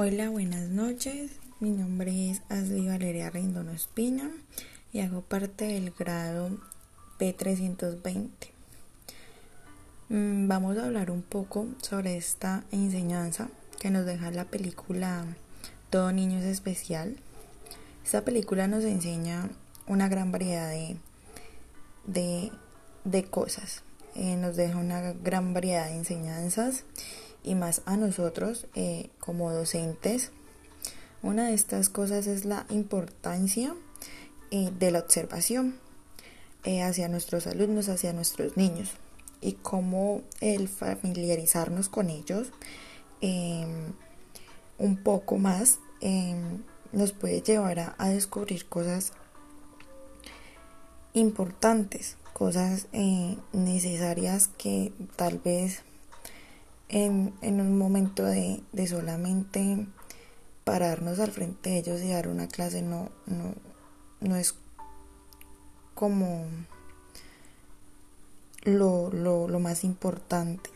Hola, buenas noches. Mi nombre es Asli Valeria Rendón Espina y hago parte del grado P320. Mm, vamos a hablar un poco sobre esta enseñanza que nos deja la película Todo Niño es Especial. Esta película nos enseña una gran variedad de, de, cosas. Eh, nos deja una gran variedad de enseñanzas y más a nosotros eh, como docentes. Una de estas cosas es la importancia eh, de la observación eh, hacia nuestros alumnos, hacia nuestros niños y cómo el familiarizarnos con ellos em, un poco más em, nos puede llevar a, descubrir cosas importantes, cosas necesarias que tal vez en, un momento de, solamente pararnos al frente de ellos y dar una clase no, no, es como lo, más importante.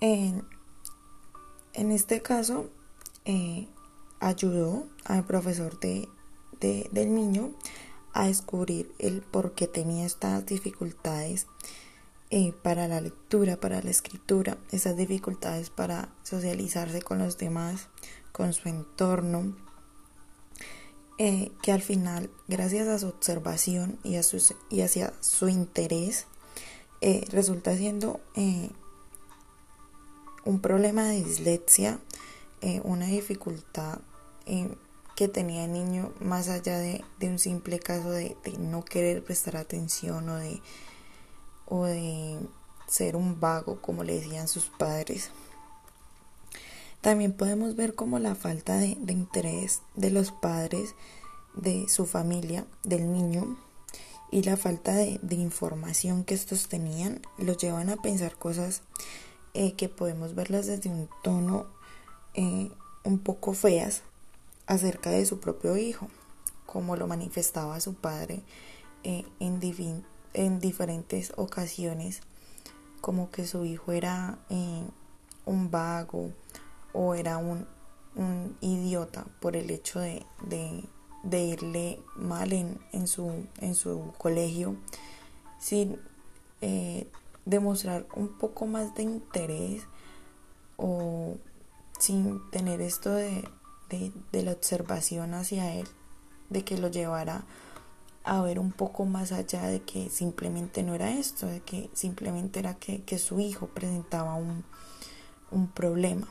En, este caso, eh, ayudó al profesor de, del niño a descubrir el por qué tenía estas dificultades eh, para la lectura, para la escritura, esas dificultades para socializarse con los demás, con su entorno, eh, que al final, gracias a su observación y, a y hacia su interés, eh, resulta siendo un problema de dislexia, una dificultad que tenía el niño más allá de, un simple caso de no querer prestar atención o de o de ser un vago, como le decían sus padres. También podemos ver como la falta de, interés de los padres, de su familia, del niño, y la falta de, información que estos tenían, los llevan a pensar cosas eh, que podemos verlas desde un tono eh, un poco feas acerca de su propio hijo, como lo manifestaba su padre eh, en, en diferentes ocasiones como que su hijo era eh, un vago o era un, idiota por el hecho de, irle mal en, su, en su colegio sin eh, demostrar un poco más de interés o sin tener esto de, de la observación hacia él, de que lo llevara a ver un poco más allá de que simplemente no era esto, de que simplemente era que, su hijo presentaba un, un problema.